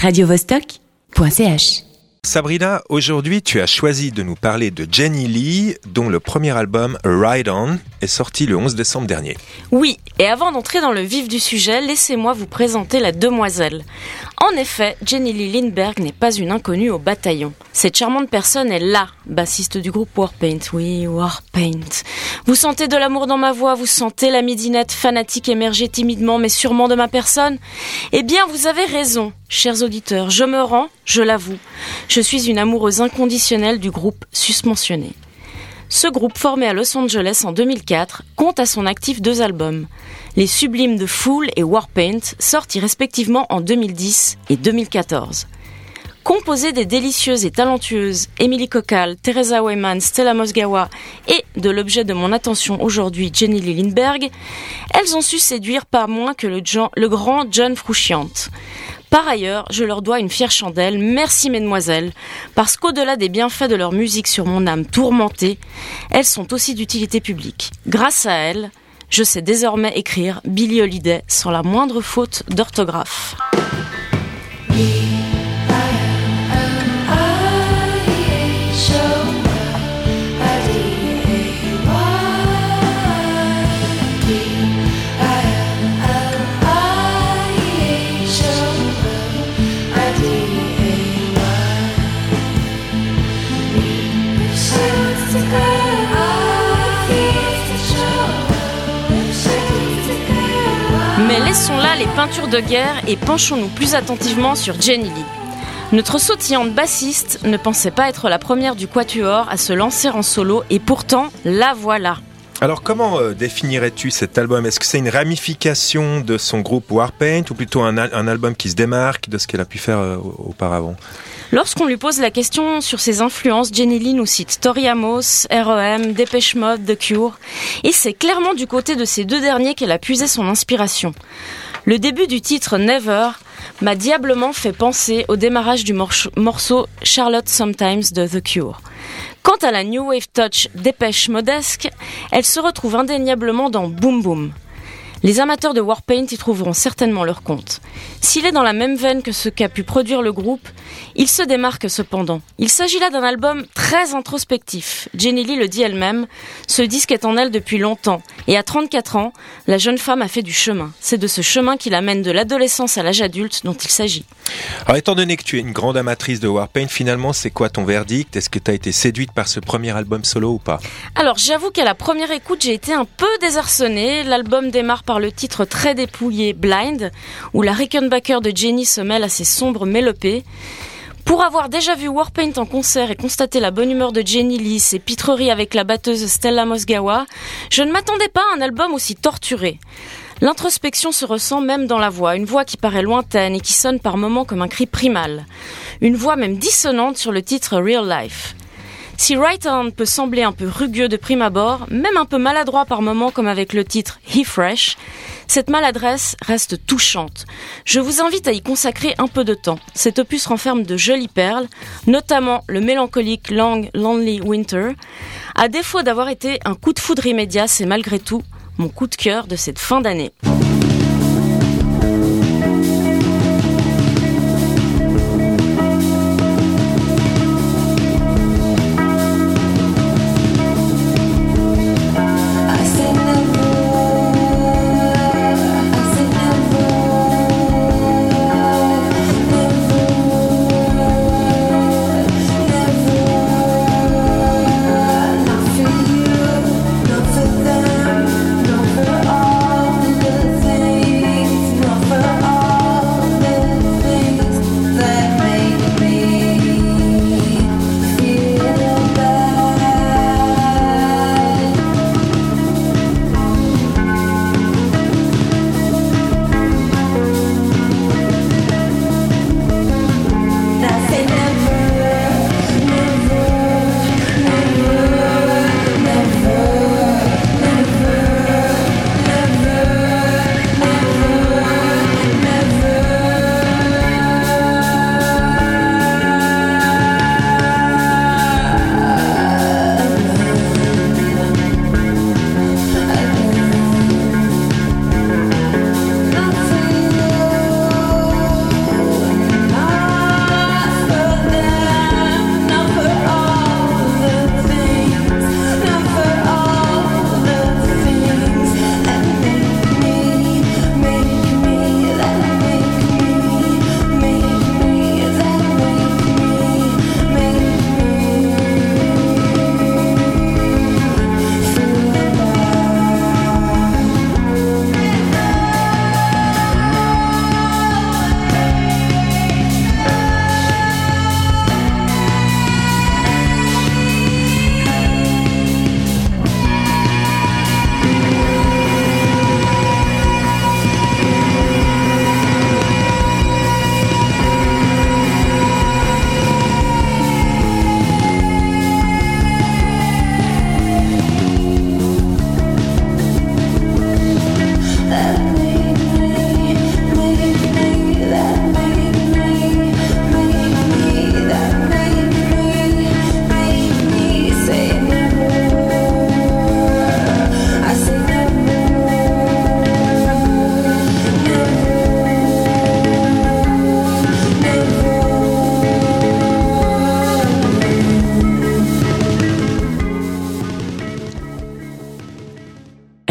radiovostok.ch. Sabrina, aujourd'hui tu as choisi de nous parler de Jenny Lee, dont le premier album Ride On est sorti le 11 décembre dernier. Oui, et avant d'entrer dans le vif du sujet, laissez-moi vous présenter la demoiselle. En effet, Jenny Lee Lindbergh n'est pas une inconnue au bataillon. Cette charmante personne est la bassiste du groupe Warpaint. Oui, Warpaint. Vous sentez de l'amour dans ma voix, vous sentez la midinette fanatique émerger timidement mais sûrement de ma personne? Eh bien, vous avez raison, chers auditeurs, je me rends, je l'avoue. Je suis une amoureuse inconditionnelle du groupe susmentionné. Ce groupe, formé à Los Angeles en 2004, compte à son actif deux albums. Les sublimes de Fool et Warpaint, sortis respectivement en 2010 et 2014. Composées des délicieuses et talentueuses Emily Cocal, Teresa Weyman, Stella Mosgawa et de l'objet de mon attention aujourd'hui Jenny Lee Lindbergh, elles ont su séduire pas moins que le, le grand John Frusciante. Par ailleurs, je leur dois une fière chandelle, merci mesdemoiselles, parce qu'au-delà des bienfaits de leur musique sur mon âme tourmentée, elles sont aussi d'utilité publique. Grâce à elles, je sais désormais écrire Billy Holiday sans la moindre faute d'orthographe. Laissons là les peintures de guerre et penchons-nous plus attentivement sur Jenny Lee. Notre sautillante bassiste ne pensait pas être la première du quatuor à se lancer en solo et pourtant la voilà. Alors comment euh, définirais-tu cet album? Est-ce que c'est une ramification de son groupe Warpaint ou plutôt un, album qui se démarque de ce qu'elle a pu faire euh, auparavant? Lorsqu'on lui pose la question sur ses influences, Jenny Lee nous cite Tori Amos, R.E.M., Dépêche Mode, The Cure, et c'est clairement du côté de ces deux derniers qu'elle a puisé son inspiration. Le début du titre Never m'a diablement fait penser au démarrage du morceau Charlotte Sometimes de The Cure. Quant à la New Wave Touch Dépêche Modesque, elle se retrouve indéniablement dans Boom Boom. Les amateurs de Warpaint y trouveront certainement leur compte. S'il est dans la même veine que ce qu'a pu produire le groupe, il se démarque cependant. Il s'agit là d'un album très introspectif. Jenny Lee le dit elle-même, ce disque est en elle depuis longtemps, et à 34 ans, la jeune femme a fait du chemin. C'est de ce chemin qui l'amène de l'adolescence à l'âge adulte dont il s'agit. Alors étant donné que tu es une grande amatrice de Warpaint, finalement c'est quoi ton verdict? Est-ce que tu as été séduite par ce premier album solo ou pas? Alors j'avoue qu'à la première écoute j'ai été un peu désarçonnée. L'album démarre par le titre très dépouillé Blind, où la Rickenbacker de Jenny se mêle à ses sombres mélopées. Pour avoir déjà vu Warpaint en concert et constaté la bonne humeur de Jenny Lee, ses pitreries avec la batteuse Stella Mosgawa, je ne m'attendais pas à un album aussi torturé. L'introspection se ressent même dans la voix, une voix qui paraît lointaine et qui sonne par moments comme un cri primal. Une voix même dissonante sur le titre Real Life. Si Right On peut sembler un peu rugueux de prime abord, même un peu maladroit par moments comme avec le titre He Fresh, cette maladresse reste touchante. Je vous invite à y consacrer un peu de temps. Cet opus renferme de jolies perles, notamment le mélancolique Long Lonely Winter. À défaut d'avoir été un coup de foudre immédiat, c'est malgré tout mon coup de cœur de cette fin d'année.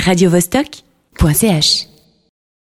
radiovostok.ch